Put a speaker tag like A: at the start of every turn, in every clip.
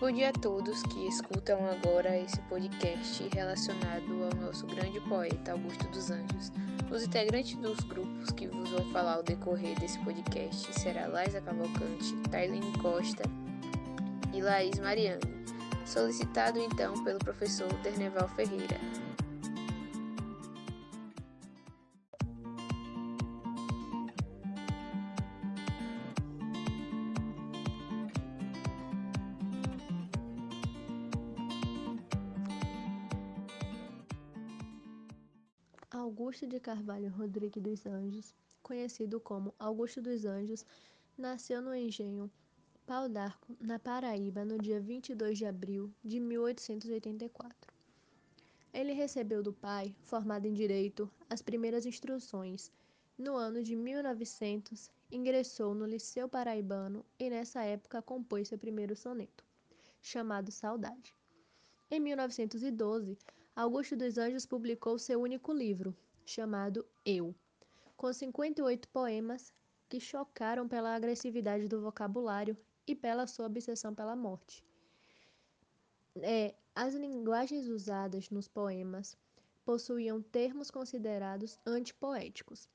A: Bom dia a todos que escutam agora esse podcast relacionado ao nosso grande poeta Augusto dos Anjos. Os integrantes dos grupos que vos vão falar ao decorrer desse podcast será Laisa Cavalcante, Tailene Costa e Laís Mariani, solicitado então pelo professor Terneval Ferreira.
B: Augusto de Carvalho Rodrigues dos Anjos, conhecido como Augusto dos Anjos, nasceu no engenho Pau d'Arco, na Paraíba, no dia 22 de abril de 1884. Ele recebeu do pai, formado em direito, as primeiras instruções. No ano de 1900, ingressou no Liceu Paraibano e nessa época compôs seu primeiro soneto, chamado Saudade. Em 1912, Augusto dos Anjos publicou seu único livro, chamado Eu, com 58 poemas que chocaram pela agressividade do vocabulário e pela sua obsessão pela morte. É, as linguagens usadas nos poemas possuíam termos considerados antipoéticos,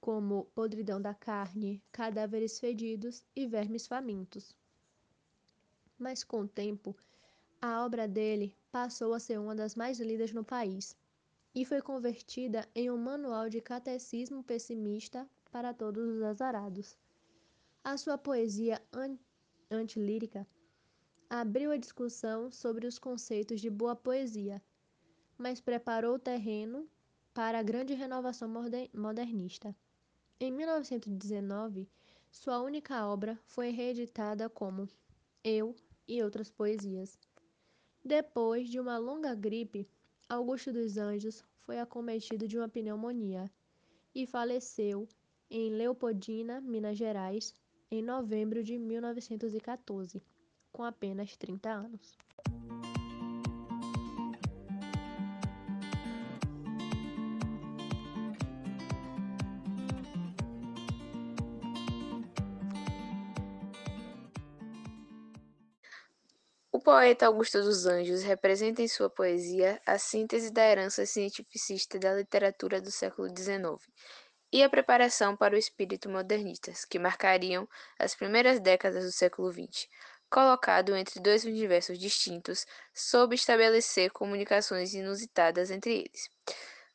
B: como podridão da carne, cadáveres fedidos e vermes famintos. Mas com o tempo, a obra dele passou a ser uma das mais lidas no país e foi convertida em um manual de catecismo pessimista para todos os azarados. A sua poesia an antilírica abriu a discussão sobre os conceitos de boa poesia, mas preparou o terreno para a grande renovação modernista. Em 1919, sua única obra foi reeditada como Eu e Outras Poesias. Depois de uma longa gripe, Augusto dos Anjos foi acometido de uma pneumonia e faleceu em Leopoldina, Minas Gerais, em novembro de 1914, com apenas 30 anos.
A: Poeta Augusto dos Anjos representa em sua poesia a síntese da herança cientificista da literatura do século XIX e a preparação para o espírito modernistas, que marcariam as primeiras décadas do século XX, colocado entre dois universos distintos, sob estabelecer comunicações inusitadas entre eles.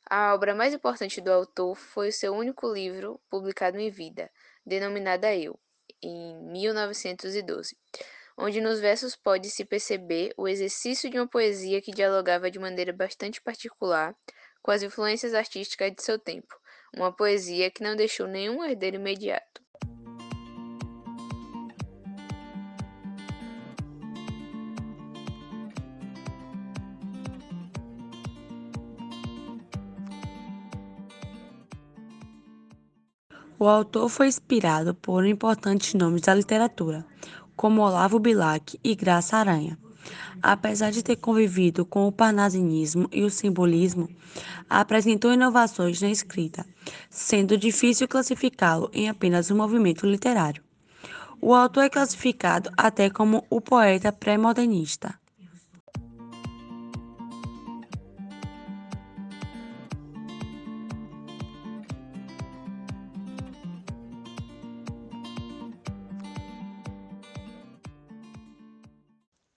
A: A obra mais importante do autor foi o seu único livro, publicado em vida, denominada Eu, em 1912 onde nos versos pode-se perceber o exercício de uma poesia que dialogava de maneira bastante particular com as influências artísticas de seu tempo, uma poesia que não deixou nenhum herdeiro imediato.
C: O autor foi inspirado por importantes nomes da literatura, como Olavo Bilac e Graça Aranha. Apesar de ter convivido com o parnasianismo e o simbolismo, apresentou inovações na escrita, sendo difícil classificá-lo em apenas um movimento literário. O autor é classificado até como o poeta pré-modernista.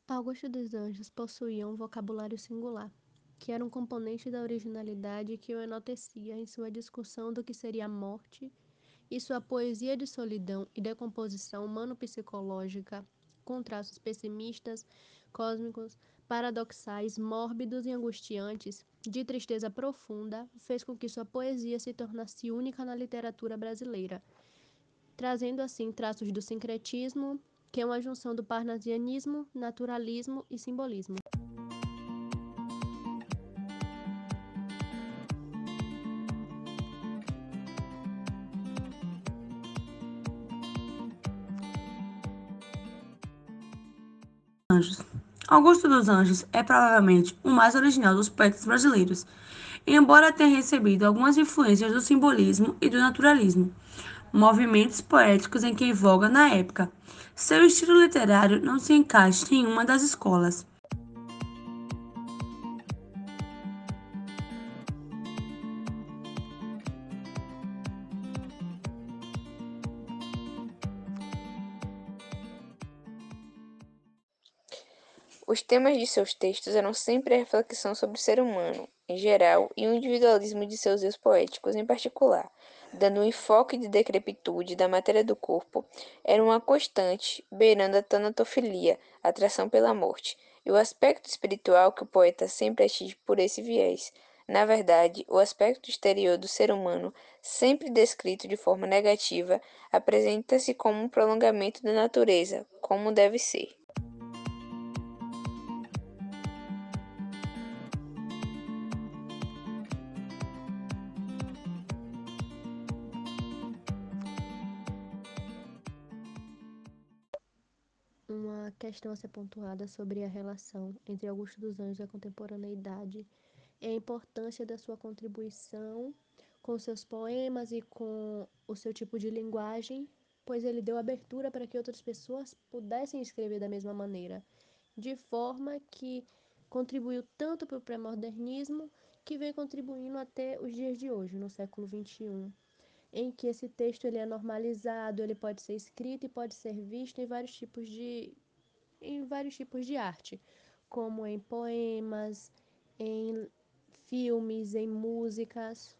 B: Augusto dos Anjos possuía um vocabulário singular, que era um componente da originalidade que o enaltecia em sua discussão do que seria a morte e sua poesia de solidão e decomposição humano-psicológica, com traços pessimistas, cósmicos, paradoxais, mórbidos e angustiantes, de tristeza profunda, fez com que sua poesia se tornasse única na literatura brasileira, trazendo assim traços do sincretismo, que é uma junção do parnasianismo, naturalismo e simbolismo.
C: Anjos. Augusto dos Anjos é provavelmente o mais original dos poetas brasileiros, embora tenha recebido algumas influências do simbolismo e do naturalismo movimentos poéticos em que voga na época. Seu estilo literário não se encaixa em nenhuma das escolas.
A: Os temas de seus textos eram sempre a reflexão sobre o ser humano, em geral, e o individualismo de seus eus poéticos, em particular, dando um enfoque de decrepitude da matéria do corpo, era uma constante, beirando a tanatofilia, atração pela morte, e o aspecto espiritual que o poeta sempre atinge por esse viés. Na verdade, o aspecto exterior do ser humano, sempre descrito de forma negativa, apresenta-se como um prolongamento da natureza, como deve ser.
B: Uma questão a ser pontuada sobre a relação entre Augusto dos Anjos e a contemporaneidade é a importância da sua contribuição com seus poemas e com o seu tipo de linguagem, pois ele deu abertura para que outras pessoas pudessem escrever da mesma maneira, de forma que contribuiu tanto para o pré-modernismo que vem contribuindo até os dias de hoje, no século XXI em que esse texto ele é normalizado, ele pode ser escrito e pode ser visto em vários tipos de em vários tipos de arte, como em poemas, em filmes, em músicas.